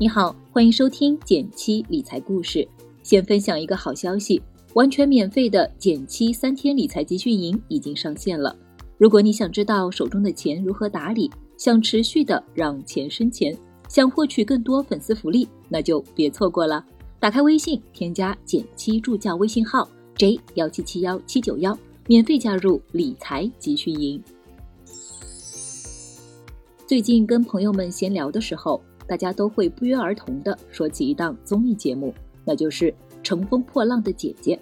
你好，欢迎收听减七理财故事。先分享一个好消息，完全免费的减七三天理财集训营已经上线了。如果你想知道手中的钱如何打理，想持续的让钱生钱，想获取更多粉丝福利，那就别错过了。打开微信，添加减七助教微信号 j 幺七七幺七九幺，免费加入理财集训营。最近跟朋友们闲聊的时候。大家都会不约而同地说起一档综艺节目，那就是《乘风破浪的姐姐》。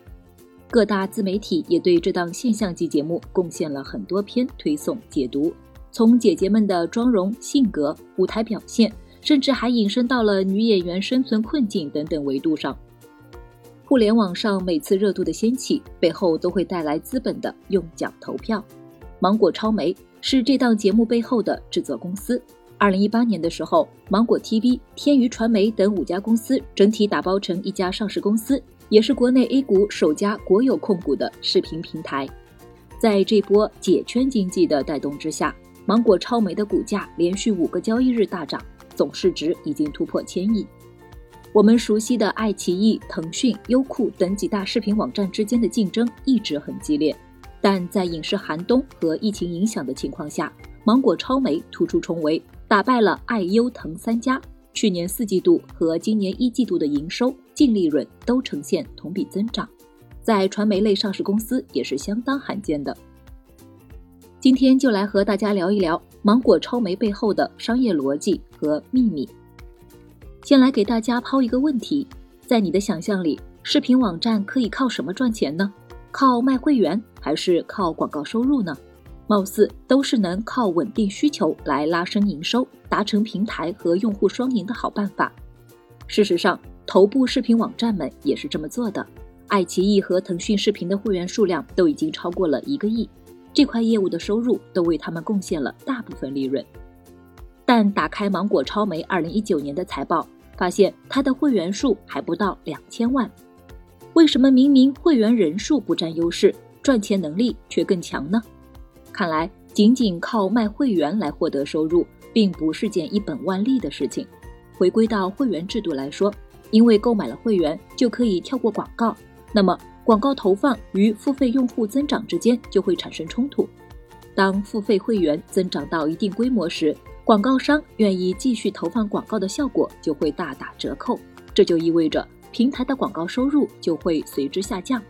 各大自媒体也对这档现象级节目贡献了很多篇推送解读，从姐姐们的妆容、性格、舞台表现，甚至还引申到了女演员生存困境等等维度上。互联网上每次热度的掀起，背后都会带来资本的用脚投票。芒果超媒是这档节目背后的制作公司。二零一八年的时候，芒果 TV、天娱传媒等五家公司整体打包成一家上市公司，也是国内 A 股首家国有控股的视频平台。在这波解圈经济的带动之下，芒果超媒的股价连续五个交易日大涨，总市值已经突破千亿。我们熟悉的爱奇艺、腾讯、优酷等几大视频网站之间的竞争一直很激烈，但在影视寒冬和疫情影响的情况下，芒果超媒突出重围。打败了爱优腾三家，去年四季度和今年一季度的营收、净利润都呈现同比增长，在传媒类上市公司也是相当罕见的。今天就来和大家聊一聊芒果超媒背后的商业逻辑和秘密。先来给大家抛一个问题：在你的想象里，视频网站可以靠什么赚钱呢？靠卖会员还是靠广告收入呢？貌似都是能靠稳定需求来拉升营收，达成平台和用户双赢的好办法。事实上，头部视频网站们也是这么做的。爱奇艺和腾讯视频的会员数量都已经超过了一个亿，这块业务的收入都为他们贡献了大部分利润。但打开芒果超媒二零一九年的财报，发现它的会员数还不到两千万。为什么明明会员人数不占优势，赚钱能力却更强呢？看来，仅仅靠卖会员来获得收入，并不是件一本万利的事情。回归到会员制度来说，因为购买了会员就可以跳过广告，那么广告投放与付费用户增长之间就会产生冲突。当付费会员增长到一定规模时，广告商愿意继续投放广告的效果就会大打折扣，这就意味着平台的广告收入就会随之下降。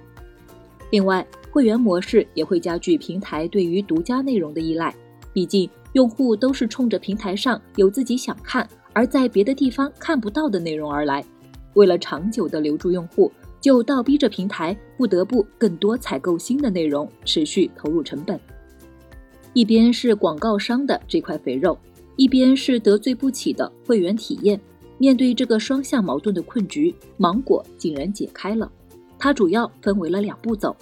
另外，会员模式也会加剧平台对于独家内容的依赖，毕竟用户都是冲着平台上有自己想看而在别的地方看不到的内容而来。为了长久的留住用户，就倒逼着平台不得不更多采购新的内容，持续投入成本。一边是广告商的这块肥肉，一边是得罪不起的会员体验。面对这个双向矛盾的困局，芒果竟然解开了。它主要分为了两步走，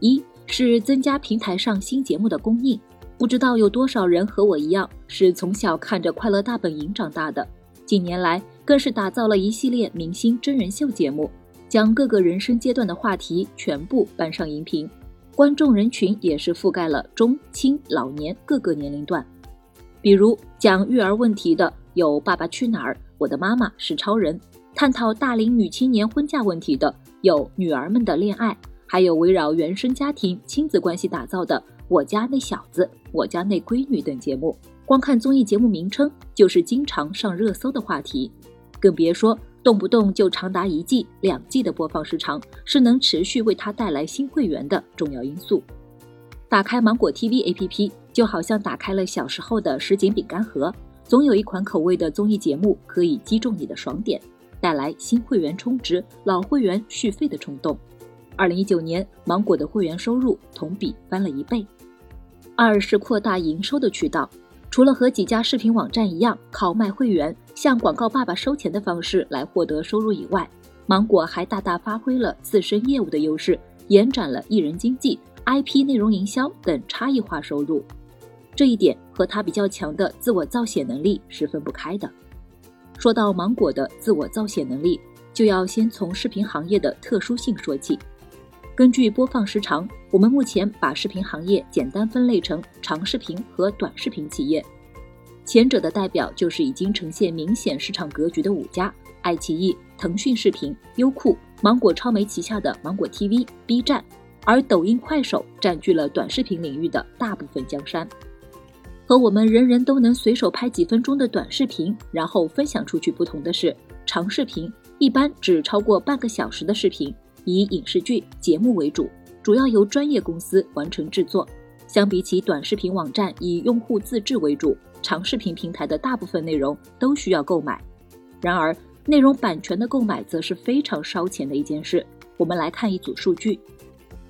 一是增加平台上新节目的供应。不知道有多少人和我一样，是从小看着《快乐大本营》长大的，近年来更是打造了一系列明星真人秀节目，将各个人生阶段的话题全部搬上荧屏，观众人群也是覆盖了中青老年各个年龄段。比如讲育儿问题的有《爸爸去哪儿》《我的妈妈是超人》，探讨大龄女青年婚嫁问题的。有女儿们的恋爱，还有围绕原生家庭亲子关系打造的《我家那小子》《我家那闺女》等节目，光看综艺节目名称就是经常上热搜的话题，更别说动不动就长达一季、两季的播放时长，是能持续为他带来新会员的重要因素。打开芒果 TV APP，就好像打开了小时候的什锦饼干盒，总有一款口味的综艺节目可以击中你的爽点。带来新会员充值、老会员续费的冲动。二零一九年，芒果的会员收入同比翻了一倍。二是扩大营收的渠道，除了和几家视频网站一样靠卖会员、向广告爸爸收钱的方式来获得收入以外，芒果还大大发挥了自身业务的优势，延展了艺人经纪、IP 内容营销等差异化收入。这一点和他比较强的自我造血能力是分不开的。说到芒果的自我造血能力，就要先从视频行业的特殊性说起。根据播放时长，我们目前把视频行业简单分类成长视频和短视频企业。前者的代表就是已经呈现明显市场格局的五家：爱奇艺、腾讯视频、优酷、芒果超媒旗下的芒果 TV、B 站，而抖音、快手占据了短视频领域的大部分江山。和我们人人都能随手拍几分钟的短视频，然后分享出去不同的是，长视频一般只超过半个小时的视频，以影视剧、节目为主，主要由专业公司完成制作。相比起短视频网站以用户自制为主。长视频平台的大部分内容都需要购买，然而内容版权的购买则是非常烧钱的一件事。我们来看一组数据：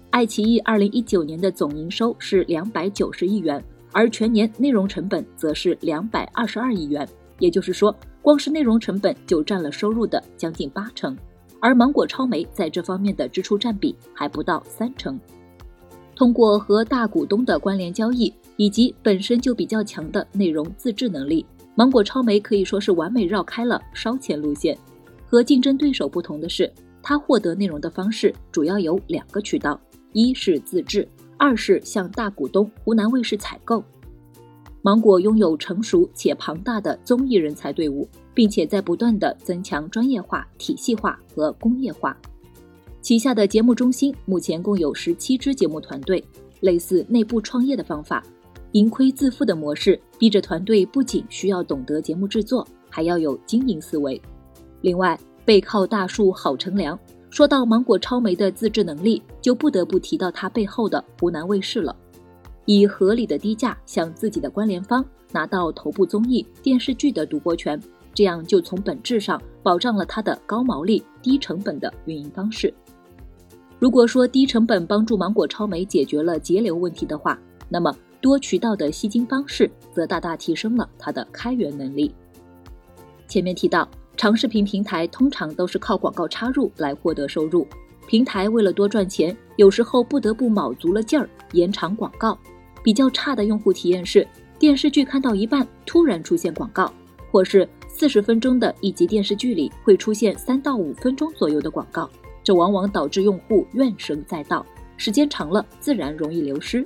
爱奇艺二零一九年的总营收是两百九十亿元，而全年内容成本则是两百二十二亿元。也就是说，光是内容成本就占了收入的将近八成，而芒果超媒在这方面的支出占比还不到三成。通过和大股东的关联交易。以及本身就比较强的内容自制能力，芒果超媒可以说是完美绕开了烧钱路线。和竞争对手不同的是，它获得内容的方式主要有两个渠道：一是自制，二是向大股东湖南卫视采购。芒果拥有成熟且庞大的综艺人才队伍，并且在不断的增强专业化、体系化和工业化。旗下的节目中心目前共有十七支节目团队，类似内部创业的方法。盈亏自负的模式，逼着团队不仅需要懂得节目制作，还要有经营思维。另外，背靠大树好乘凉。说到芒果超媒的自制能力，就不得不提到它背后的湖南卫视了。以合理的低价向自己的关联方拿到头部综艺电视剧的独播权，这样就从本质上保障了它的高毛利、低成本的运营方式。如果说低成本帮助芒果超媒解决了节流问题的话，那么。多渠道的吸金方式，则大大提升了它的开源能力。前面提到，长视频平台通常都是靠广告插入来获得收入。平台为了多赚钱，有时候不得不卯足了劲儿延长广告。比较差的用户体验是，电视剧看到一半突然出现广告，或是四十分钟的一集电视剧里会出现三到五分钟左右的广告，这往往导致用户怨声载道，时间长了自然容易流失。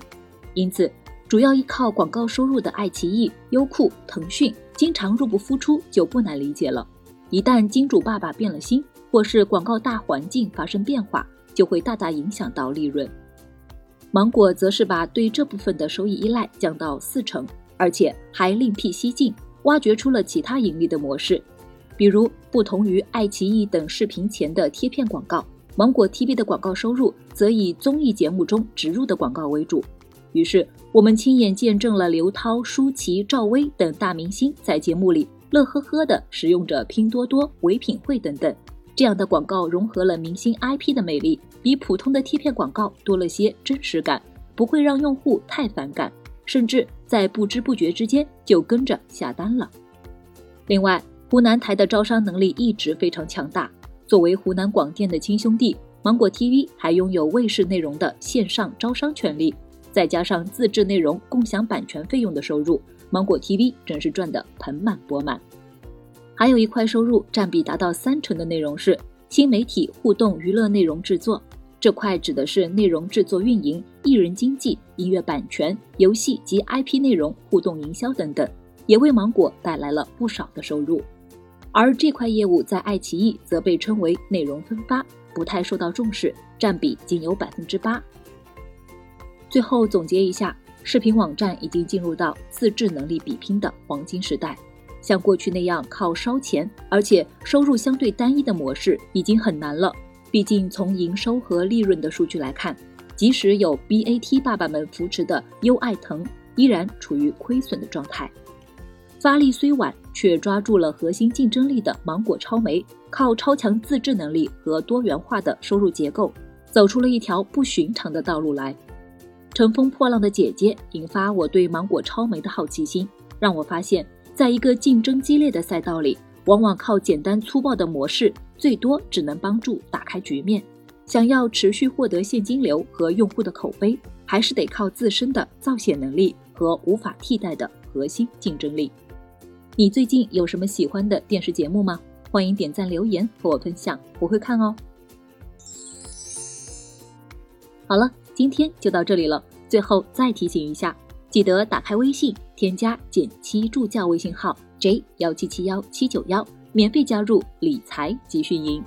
因此。主要依靠广告收入的爱奇艺、优酷、腾讯，经常入不敷出，就不难理解了。一旦金主爸爸变了心，或是广告大环境发生变化，就会大大影响到利润。芒果则是把对这部分的收益依赖降到四成，而且还另辟蹊径，挖掘出了其他盈利的模式。比如，不同于爱奇艺等视频前的贴片广告，芒果 TV 的广告收入则以综艺节目中植入的广告为主。于是，我们亲眼见证了刘涛、舒淇、赵薇等大明星在节目里乐呵呵地使用着拼多多、唯品会等等这样的广告，融合了明星 IP 的魅力，比普通的贴片广告多了些真实感，不会让用户太反感，甚至在不知不觉之间就跟着下单了。另外，湖南台的招商能力一直非常强大，作为湖南广电的亲兄弟，芒果 TV 还拥有卫视内容的线上招商权利。再加上自制内容共享版权费用的收入，芒果 TV 真是赚得盆满钵满。还有一块收入占比达到三成的内容是新媒体互动娱乐内容制作，这块指的是内容制作运营、艺人经纪、音乐版权、游戏及 IP 内容互动营销等等，也为芒果带来了不少的收入。而这块业务在爱奇艺则被称为内容分发，不太受到重视，占比仅有百分之八。最后总结一下，视频网站已经进入到自制能力比拼的黄金时代。像过去那样靠烧钱，而且收入相对单一的模式已经很难了。毕竟从营收和利润的数据来看，即使有 BAT 爸爸们扶持的优爱腾，依然处于亏损的状态。发力虽晚，却抓住了核心竞争力的芒果超媒，靠超强自制能力和多元化的收入结构，走出了一条不寻常的道路来。乘风破浪的姐姐引发我对芒果超媒的好奇心，让我发现，在一个竞争激烈的赛道里，往往靠简单粗暴的模式，最多只能帮助打开局面。想要持续获得现金流和用户的口碑，还是得靠自身的造血能力和无法替代的核心竞争力。你最近有什么喜欢的电视节目吗？欢迎点赞留言和我分享，我会看哦。好了。今天就到这里了。最后再提醒一下，记得打开微信，添加减七助教微信号 j 幺七七幺七九幺，免费加入理财集训营。